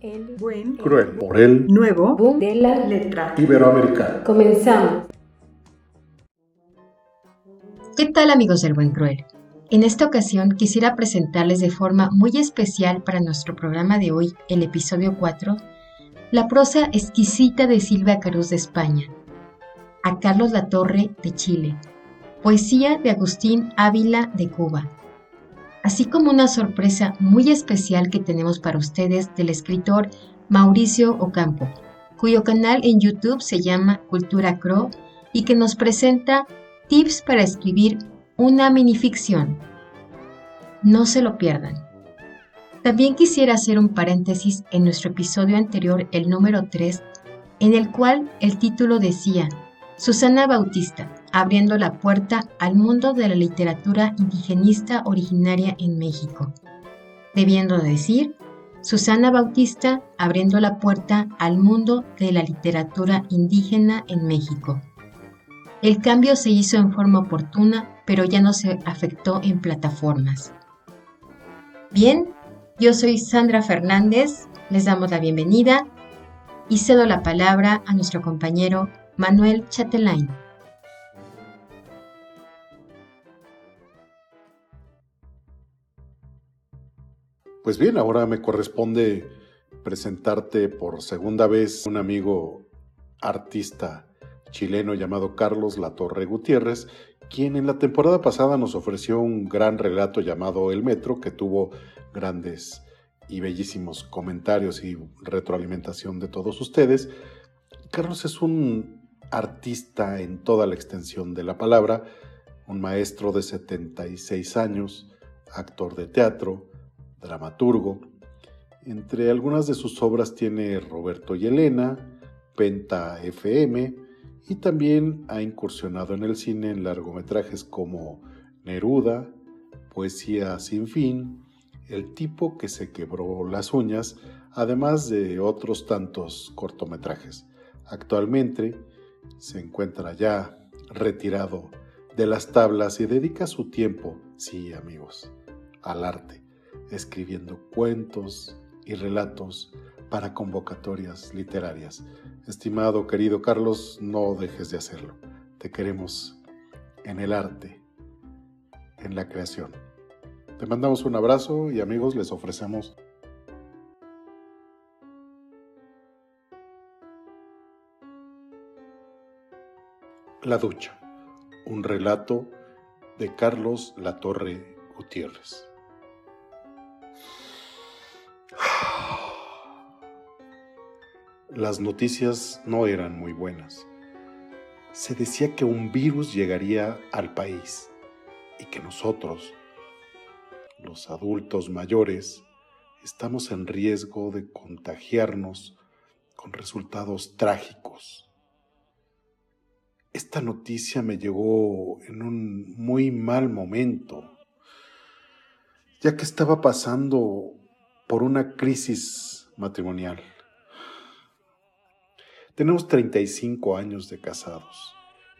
el buen, cruel, por el nuevo boom de la letra. iberoamericano. Comenzamos. ¿Qué tal amigos del Buen Cruel? En esta ocasión quisiera presentarles de forma muy especial para nuestro programa de hoy, el episodio 4, la prosa exquisita de Silvia Caruz de España, a Carlos Latorre de Chile, poesía de Agustín Ávila de Cuba, así como una sorpresa muy especial que tenemos para ustedes del escritor Mauricio Ocampo, cuyo canal en YouTube se llama Cultura Cro y que nos presenta tips para escribir una minificción. No se lo pierdan. También quisiera hacer un paréntesis en nuestro episodio anterior, el número 3, en el cual el título decía Susana Bautista, abriendo la puerta al mundo de la literatura indigenista originaria en México. Debiendo decir, Susana Bautista abriendo la puerta al mundo de la literatura indígena en México. El cambio se hizo en forma oportuna, pero ya no se afectó en plataformas. Bien, yo soy Sandra Fernández, les damos la bienvenida y cedo la palabra a nuestro compañero Manuel Chatelain. Pues bien, ahora me corresponde presentarte por segunda vez un amigo artista chileno llamado Carlos Latorre Gutiérrez, quien en la temporada pasada nos ofreció un gran relato llamado El Metro, que tuvo grandes y bellísimos comentarios y retroalimentación de todos ustedes. Carlos es un artista en toda la extensión de la palabra, un maestro de 76 años, actor de teatro, dramaturgo. Entre algunas de sus obras tiene Roberto y Elena, Penta FM, y también ha incursionado en el cine en largometrajes como Neruda, Poesía sin fin, El tipo que se quebró las uñas, además de otros tantos cortometrajes. Actualmente se encuentra ya retirado de las tablas y dedica su tiempo, sí amigos, al arte, escribiendo cuentos y relatos para convocatorias literarias. Estimado querido Carlos, no dejes de hacerlo. Te queremos en el arte, en la creación. Te mandamos un abrazo y amigos les ofrecemos La ducha, un relato de Carlos Latorre Gutiérrez. Las noticias no eran muy buenas. Se decía que un virus llegaría al país y que nosotros, los adultos mayores, estamos en riesgo de contagiarnos con resultados trágicos. Esta noticia me llegó en un muy mal momento, ya que estaba pasando por una crisis matrimonial. Tenemos 35 años de casados.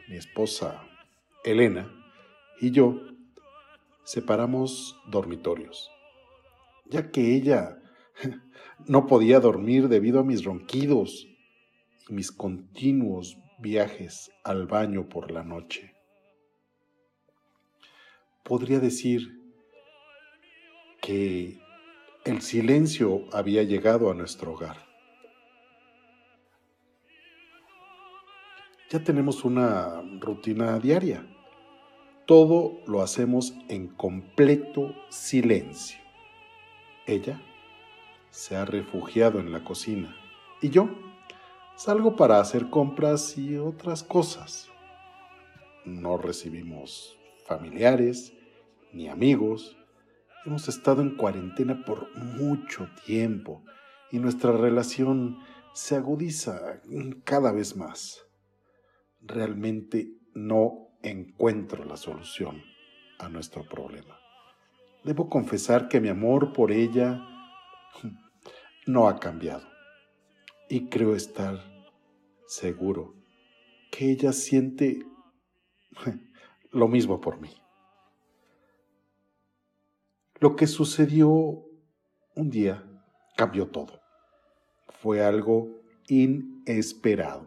Mi esposa, Elena, y yo separamos dormitorios, ya que ella no podía dormir debido a mis ronquidos y mis continuos viajes al baño por la noche. Podría decir que el silencio había llegado a nuestro hogar. Ya tenemos una rutina diaria. Todo lo hacemos en completo silencio. Ella se ha refugiado en la cocina y yo Salgo para hacer compras y otras cosas. No recibimos familiares ni amigos. Hemos estado en cuarentena por mucho tiempo y nuestra relación se agudiza cada vez más. Realmente no encuentro la solución a nuestro problema. Debo confesar que mi amor por ella no ha cambiado y creo estar seguro que ella siente lo mismo por mí. Lo que sucedió un día cambió todo. fue algo inesperado.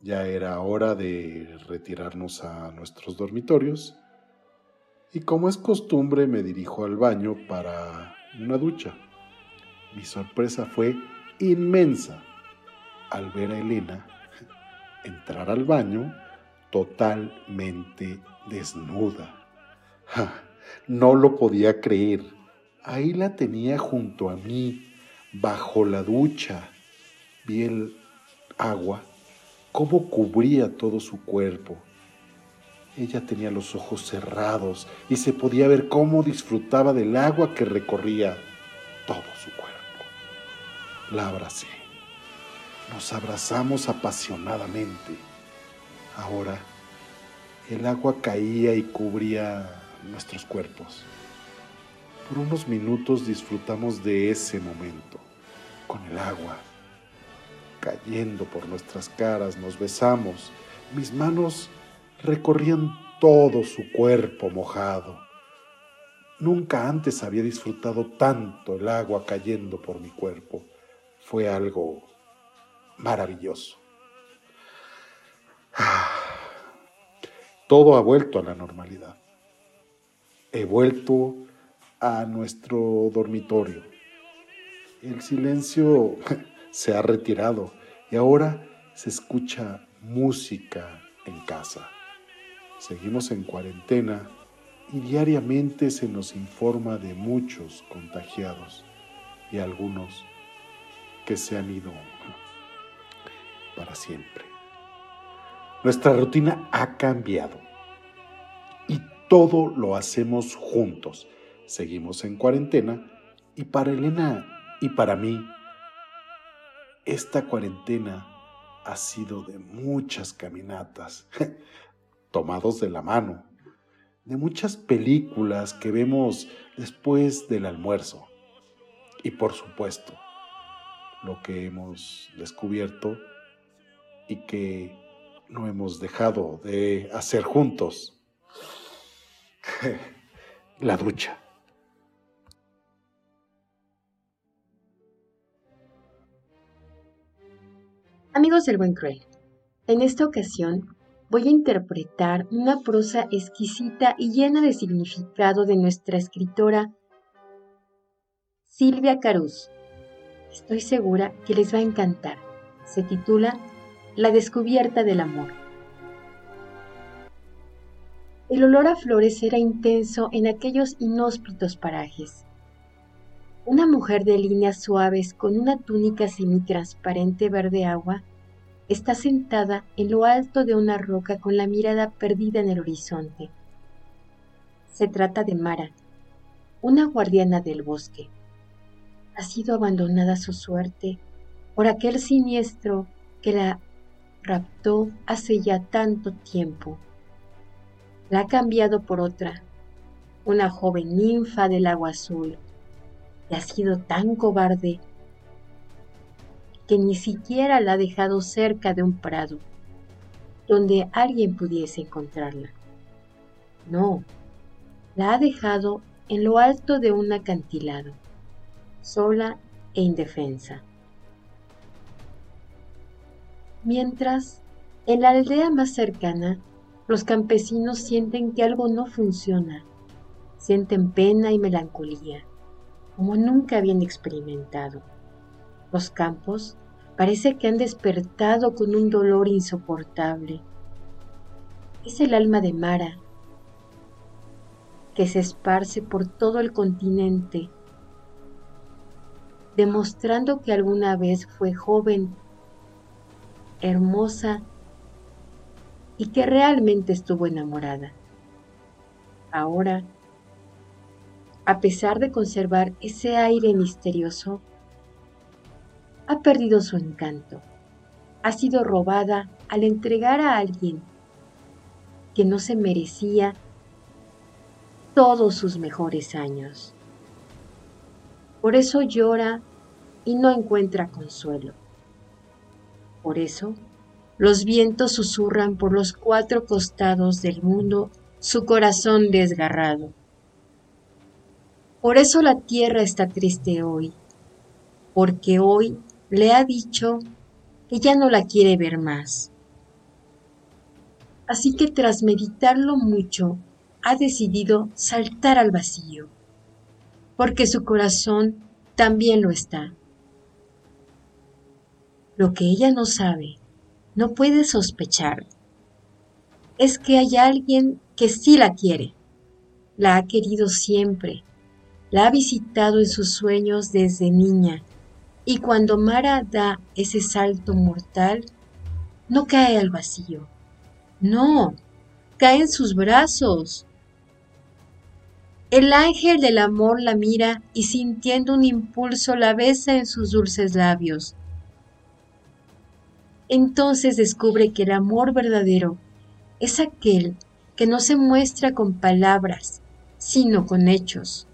Ya era hora de retirarnos a nuestros dormitorios y como es costumbre me dirijo al baño para una ducha. Mi sorpresa fue inmensa al ver a Elena entrar al baño totalmente desnuda. No lo podía creer. Ahí la tenía junto a mí, bajo la ducha. Vi el agua, cómo cubría todo su cuerpo. Ella tenía los ojos cerrados y se podía ver cómo disfrutaba del agua que recorría todo su cuerpo. La abracé. Nos abrazamos apasionadamente. Ahora el agua caía y cubría nuestros cuerpos. Por unos minutos disfrutamos de ese momento, con el agua cayendo por nuestras caras, nos besamos, mis manos recorrían todo su cuerpo mojado. Nunca antes había disfrutado tanto el agua cayendo por mi cuerpo. Fue algo maravilloso. Todo ha vuelto a la normalidad. He vuelto a nuestro dormitorio. El silencio se ha retirado y ahora se escucha música en casa. Seguimos en cuarentena y diariamente se nos informa de muchos contagiados y algunos que se han ido para siempre. Nuestra rutina ha cambiado todo lo hacemos juntos. Seguimos en cuarentena y para Elena y para mí, esta cuarentena ha sido de muchas caminatas, tomados de la mano, de muchas películas que vemos después del almuerzo y por supuesto, lo que hemos descubierto y que no hemos dejado de hacer juntos. La ducha. Amigos del Buen Cruel, en esta ocasión voy a interpretar una prosa exquisita y llena de significado de nuestra escritora Silvia Caruz. Estoy segura que les va a encantar. Se titula La descubierta del amor. El olor a flores era intenso en aquellos inhóspitos parajes. Una mujer de líneas suaves con una túnica semitransparente verde agua está sentada en lo alto de una roca con la mirada perdida en el horizonte. Se trata de Mara, una guardiana del bosque. Ha sido abandonada su suerte por aquel siniestro que la raptó hace ya tanto tiempo. La ha cambiado por otra, una joven ninfa del agua azul, ha sido tan cobarde que ni siquiera la ha dejado cerca de un prado donde alguien pudiese encontrarla. No, la ha dejado en lo alto de un acantilado, sola e indefensa. Mientras, en la aldea más cercana, los campesinos sienten que algo no funciona, sienten pena y melancolía como nunca habían experimentado. Los campos parece que han despertado con un dolor insoportable. Es el alma de Mara que se esparce por todo el continente, demostrando que alguna vez fue joven, hermosa y que realmente estuvo enamorada. Ahora a pesar de conservar ese aire misterioso, ha perdido su encanto. Ha sido robada al entregar a alguien que no se merecía todos sus mejores años. Por eso llora y no encuentra consuelo. Por eso los vientos susurran por los cuatro costados del mundo su corazón desgarrado. Por eso la tierra está triste hoy, porque hoy le ha dicho que ya no la quiere ver más. Así que tras meditarlo mucho, ha decidido saltar al vacío, porque su corazón también lo está. Lo que ella no sabe, no puede sospechar, es que hay alguien que sí la quiere, la ha querido siempre, la ha visitado en sus sueños desde niña, y cuando Mara da ese salto mortal, no cae al vacío, no, cae en sus brazos. El ángel del amor la mira y sintiendo un impulso la besa en sus dulces labios. Entonces descubre que el amor verdadero es aquel que no se muestra con palabras, sino con hechos.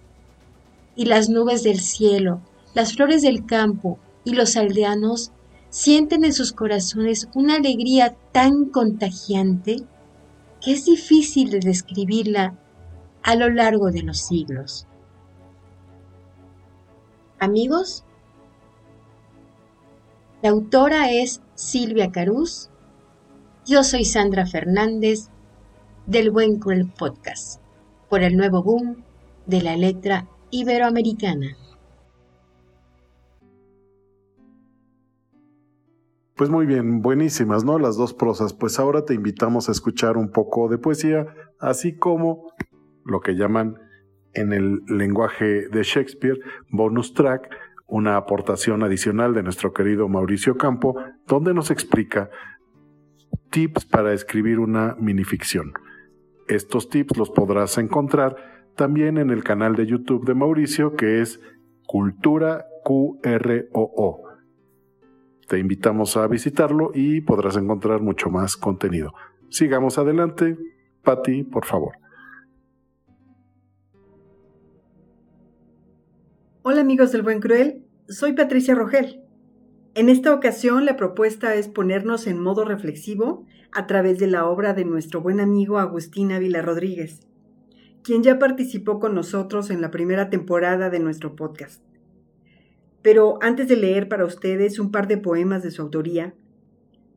Y las nubes del cielo, las flores del campo y los aldeanos sienten en sus corazones una alegría tan contagiante que es difícil de describirla a lo largo de los siglos. Amigos, la autora es Silvia Carús, yo soy Sandra Fernández del Buen Cruel Podcast, por el nuevo boom de la letra iberoamericana. Pues muy bien, buenísimas, ¿no? Las dos prosas. Pues ahora te invitamos a escuchar un poco de poesía, así como lo que llaman en el lenguaje de Shakespeare bonus track, una aportación adicional de nuestro querido Mauricio Campo, donde nos explica tips para escribir una minificción. Estos tips los podrás encontrar también en el canal de YouTube de Mauricio, que es Cultura QROO te invitamos a visitarlo y podrás encontrar mucho más contenido. Sigamos adelante. Patti, por favor. Hola amigos del Buen Cruel, soy Patricia Rogel. En esta ocasión la propuesta es ponernos en modo reflexivo a través de la obra de nuestro buen amigo Agustín Ávila Rodríguez, quien ya participó con nosotros en la primera temporada de nuestro podcast. Pero antes de leer para ustedes un par de poemas de su autoría,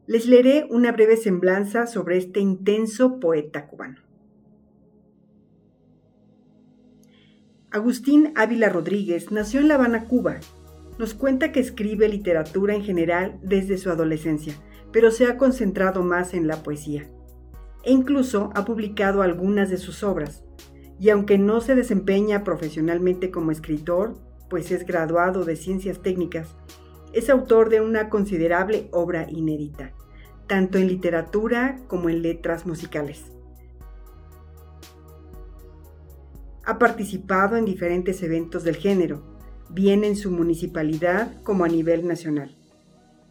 les leeré una breve semblanza sobre este intenso poeta cubano. Agustín Ávila Rodríguez nació en La Habana, Cuba. Nos cuenta que escribe literatura en general desde su adolescencia, pero se ha concentrado más en la poesía. E incluso ha publicado algunas de sus obras. Y aunque no se desempeña profesionalmente como escritor, pues es graduado de Ciencias Técnicas, es autor de una considerable obra inédita, tanto en literatura como en letras musicales. Ha participado en diferentes eventos del género, bien en su municipalidad como a nivel nacional.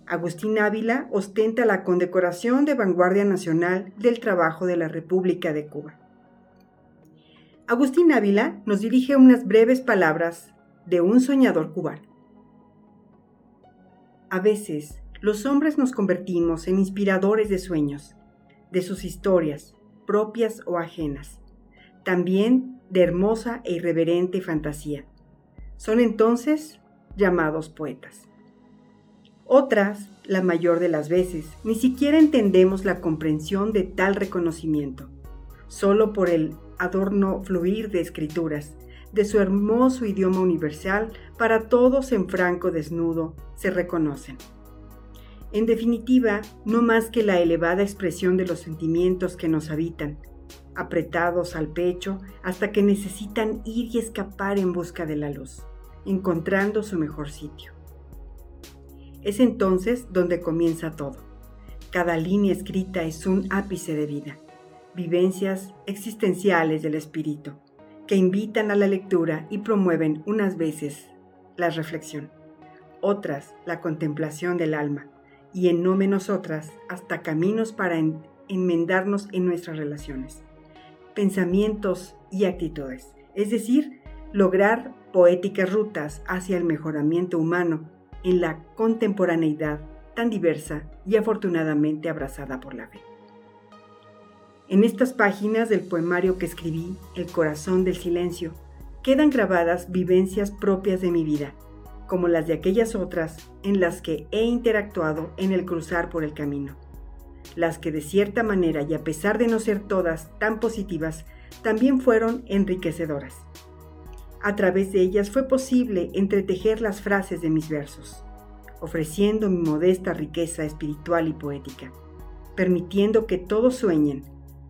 Agustín Ávila ostenta la condecoración de Vanguardia Nacional del Trabajo de la República de Cuba. Agustín Ávila nos dirige unas breves palabras de un soñador cubano. A veces, los hombres nos convertimos en inspiradores de sueños, de sus historias, propias o ajenas, también de hermosa e irreverente fantasía. Son entonces llamados poetas. Otras, la mayor de las veces, ni siquiera entendemos la comprensión de tal reconocimiento, solo por el adorno fluir de escrituras, de su hermoso idioma universal para todos en franco desnudo se reconocen. En definitiva, no más que la elevada expresión de los sentimientos que nos habitan, apretados al pecho hasta que necesitan ir y escapar en busca de la luz, encontrando su mejor sitio. Es entonces donde comienza todo. Cada línea escrita es un ápice de vida, vivencias existenciales del espíritu que invitan a la lectura y promueven unas veces la reflexión, otras la contemplación del alma y en no menos otras hasta caminos para enmendarnos en nuestras relaciones, pensamientos y actitudes, es decir, lograr poéticas rutas hacia el mejoramiento humano en la contemporaneidad tan diversa y afortunadamente abrazada por la fe. En estas páginas del poemario que escribí, El corazón del silencio, quedan grabadas vivencias propias de mi vida, como las de aquellas otras en las que he interactuado en el cruzar por el camino. Las que de cierta manera y a pesar de no ser todas tan positivas, también fueron enriquecedoras. A través de ellas fue posible entretejer las frases de mis versos, ofreciendo mi modesta riqueza espiritual y poética, permitiendo que todos sueñen,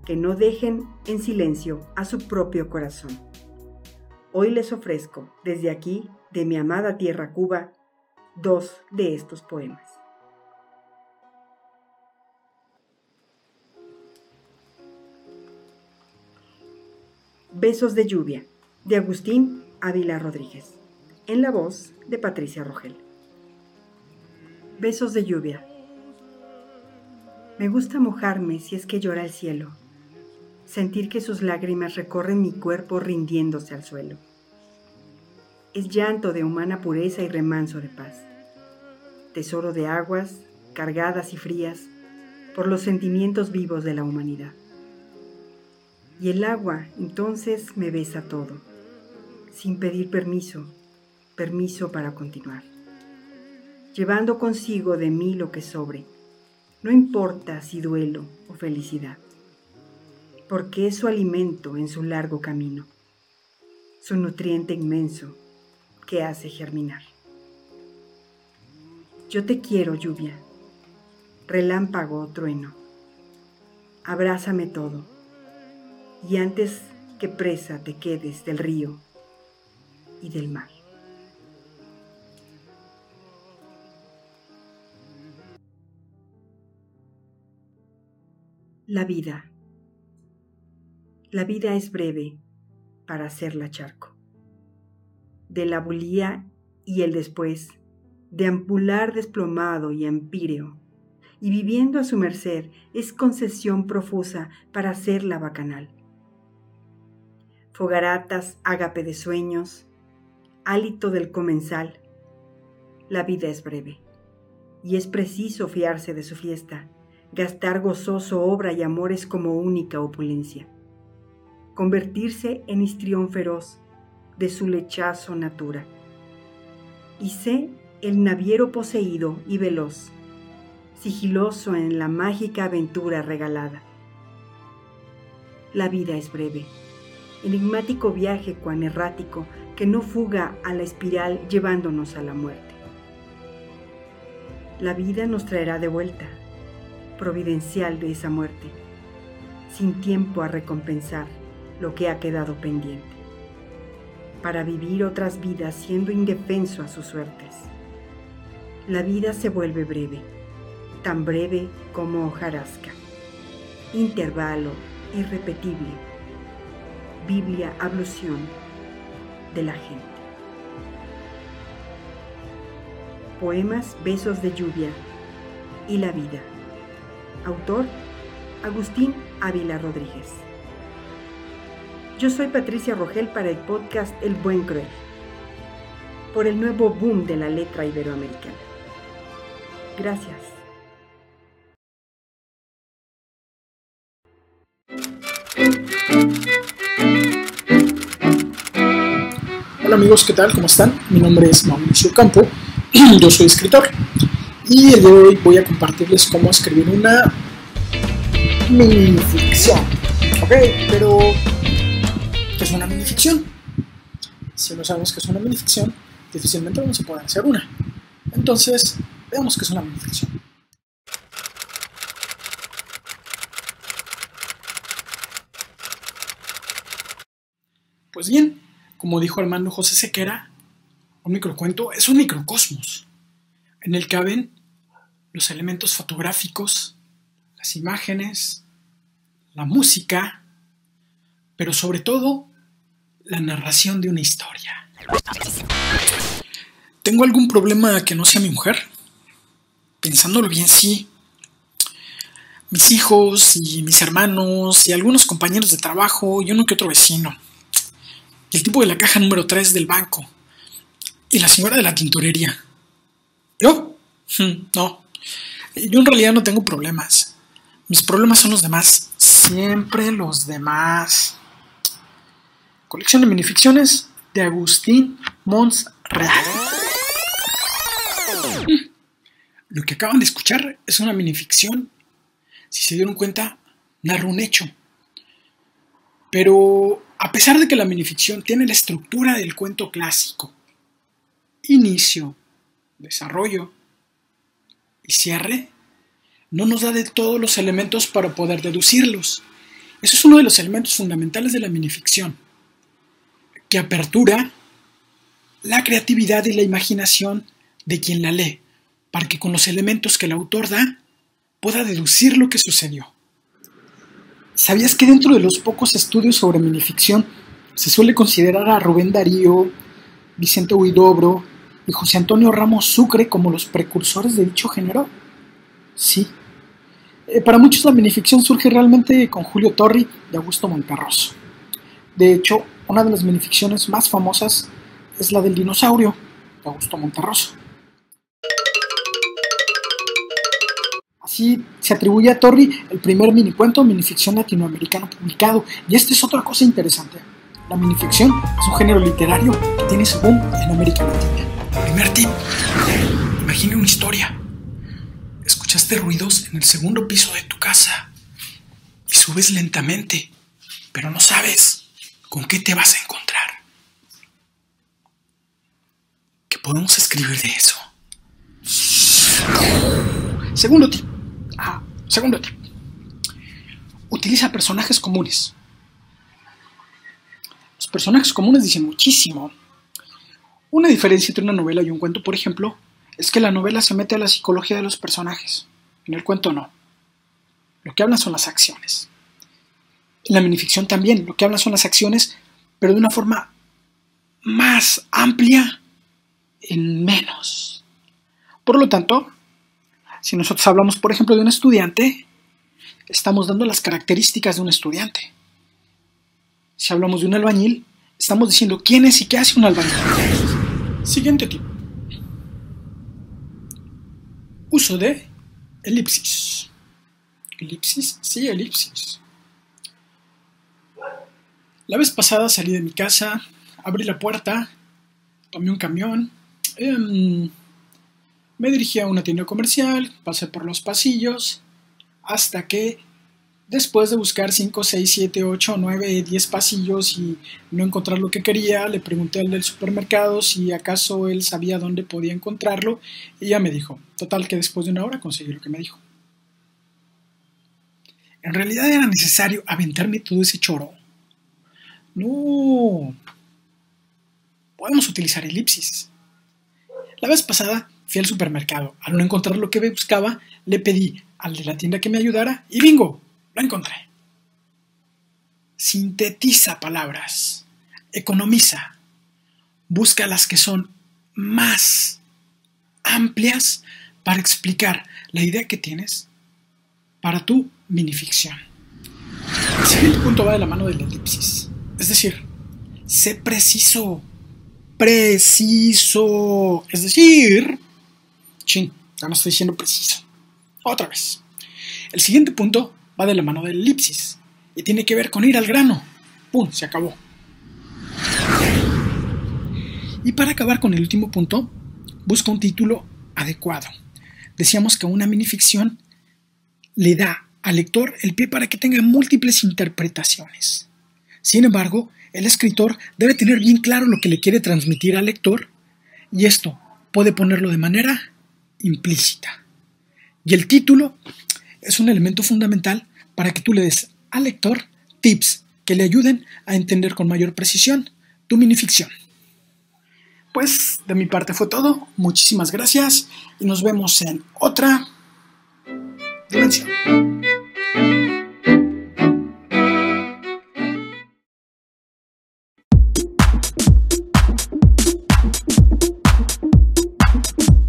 que no dejen en silencio a su propio corazón. Hoy les ofrezco, desde aquí, de mi amada tierra Cuba, dos de estos poemas. Besos de lluvia, de Agustín Ávila Rodríguez, en la voz de Patricia Rogel. Besos de lluvia. Me gusta mojarme si es que llora el cielo, sentir que sus lágrimas recorren mi cuerpo rindiéndose al suelo. Es llanto de humana pureza y remanso de paz, tesoro de aguas cargadas y frías por los sentimientos vivos de la humanidad. Y el agua entonces me besa todo, sin pedir permiso, permiso para continuar, llevando consigo de mí lo que sobre, no importa si duelo o felicidad, porque es su alimento en su largo camino, su nutriente inmenso que hace germinar. Yo te quiero, lluvia, relámpago o trueno, abrázame todo y antes que presa te quedes del río y del mar. La vida. La vida es breve para hacerla charco. De la bulía y el después, de ampular desplomado y empíreo, y viviendo a su merced es concesión profusa para hacerla bacanal fogaratas, ágape de sueños, hálito del comensal. La vida es breve, y es preciso fiarse de su fiesta, gastar gozoso obra y amores como única opulencia, convertirse en histrión feroz de su lechazo natura. Y sé el naviero poseído y veloz, sigiloso en la mágica aventura regalada. La vida es breve enigmático viaje cuan errático que no fuga a la espiral llevándonos a la muerte. La vida nos traerá de vuelta, providencial de esa muerte, sin tiempo a recompensar lo que ha quedado pendiente, para vivir otras vidas siendo indefenso a sus suertes. La vida se vuelve breve, tan breve como hojarasca, intervalo irrepetible Biblia, ablución de la gente. Poemas Besos de Lluvia y la Vida. Autor Agustín Ávila Rodríguez. Yo soy Patricia Rogel para el podcast El Buen Cruel, por el nuevo boom de la letra iberoamericana. Gracias. Hola amigos, ¿qué tal? ¿Cómo están? Mi nombre es Mauricio Campo, yo soy escritor y el día de hoy voy a compartirles cómo escribir una minificción. Ok, pero ¿qué es una minificción? Si no sabemos qué es una minificción, difícilmente vamos a poder hacer una. Entonces, veamos qué es una minificción. Pues bien, como dijo Armando José Sequera, un microcuento es un microcosmos en el que caben los elementos fotográficos, las imágenes, la música, pero sobre todo la narración de una historia. ¿Tengo algún problema que no sea mi mujer? Pensándolo bien, sí. Mis hijos y mis hermanos y algunos compañeros de trabajo y uno que otro vecino el tipo de la caja número 3 del banco, y la señora de la tintorería. ¿Yo? Hmm, no. Yo en realidad no tengo problemas. Mis problemas son los demás. Siempre los demás. Colección de minificciones de Agustín Mons Real. Lo que acaban de escuchar es una minificción. Si se dieron cuenta, narra un hecho. Pero a pesar de que la minificción tiene la estructura del cuento clásico, inicio, desarrollo y cierre, no nos da de todos los elementos para poder deducirlos. Eso es uno de los elementos fundamentales de la minificción, que apertura la creatividad y la imaginación de quien la lee para que con los elementos que el autor da pueda deducir lo que sucedió. ¿Sabías que dentro de los pocos estudios sobre minificción se suele considerar a Rubén Darío, Vicente Huidobro y José Antonio Ramos Sucre como los precursores de dicho género? Sí. Eh, para muchos la minificción surge realmente con Julio Torri y Augusto Monterroso. De hecho, una de las minificciones más famosas es la del dinosaurio, de Augusto Monterroso. Así se atribuye a Torri el primer minicuento o minificción latinoamericano publicado. Y esta es otra cosa interesante. La minificción es un género literario que tiene su boom en América Latina. Primer tip. Imagina una historia. Escuchaste ruidos en el segundo piso de tu casa y subes lentamente, pero no sabes con qué te vas a encontrar. ¿Qué podemos escribir de eso? Segundo tip. Segundo tip. Utiliza personajes comunes. Los personajes comunes dicen muchísimo. Una diferencia entre una novela y un cuento, por ejemplo, es que la novela se mete a la psicología de los personajes. En el cuento no. Lo que hablan son las acciones. En la minificción también, lo que hablan son las acciones, pero de una forma más amplia en menos. Por lo tanto, si nosotros hablamos, por ejemplo, de un estudiante, estamos dando las características de un estudiante. Si hablamos de un albañil, estamos diciendo quién es y qué hace un albañil. Siguiente tipo. Uso de elipsis. ¿Elipsis? Sí, elipsis. La vez pasada salí de mi casa, abrí la puerta, tomé un camión, em, me dirigí a una tienda comercial, pasé por los pasillos, hasta que después de buscar 5, 6, 7, 8, 9, 10 pasillos y no encontrar lo que quería, le pregunté al del supermercado si acaso él sabía dónde podía encontrarlo y ya me dijo. Total que después de una hora conseguí lo que me dijo. En realidad era necesario aventarme todo ese choro. No. Podemos utilizar elipsis. La vez pasada Fui al supermercado. Al no encontrar lo que buscaba, le pedí al de la tienda que me ayudara y bingo, lo encontré. Sintetiza palabras, economiza, busca las que son más amplias para explicar la idea que tienes para tu minificción. El siguiente punto va de la mano de la elipsis, es decir, sé preciso, preciso, es decir, Chin, ya no estoy diciendo preciso. Otra vez. El siguiente punto va de la mano del elipsis y tiene que ver con ir al grano. ¡Pum! Se acabó. Y para acabar con el último punto, busca un título adecuado. Decíamos que una minificción le da al lector el pie para que tenga múltiples interpretaciones. Sin embargo, el escritor debe tener bien claro lo que le quiere transmitir al lector y esto puede ponerlo de manera implícita. Y el título es un elemento fundamental para que tú le des al lector tips que le ayuden a entender con mayor precisión tu minificción. Pues de mi parte fue todo. Muchísimas gracias y nos vemos en otra dimensión.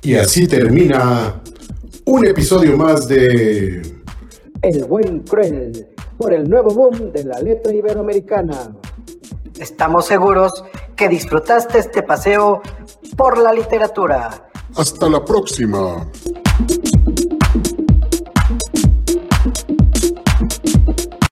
Y así termina un episodio más de El buen cruel por el nuevo boom de la letra iberoamericana. Estamos seguros que disfrutaste este paseo por la literatura. Hasta la próxima.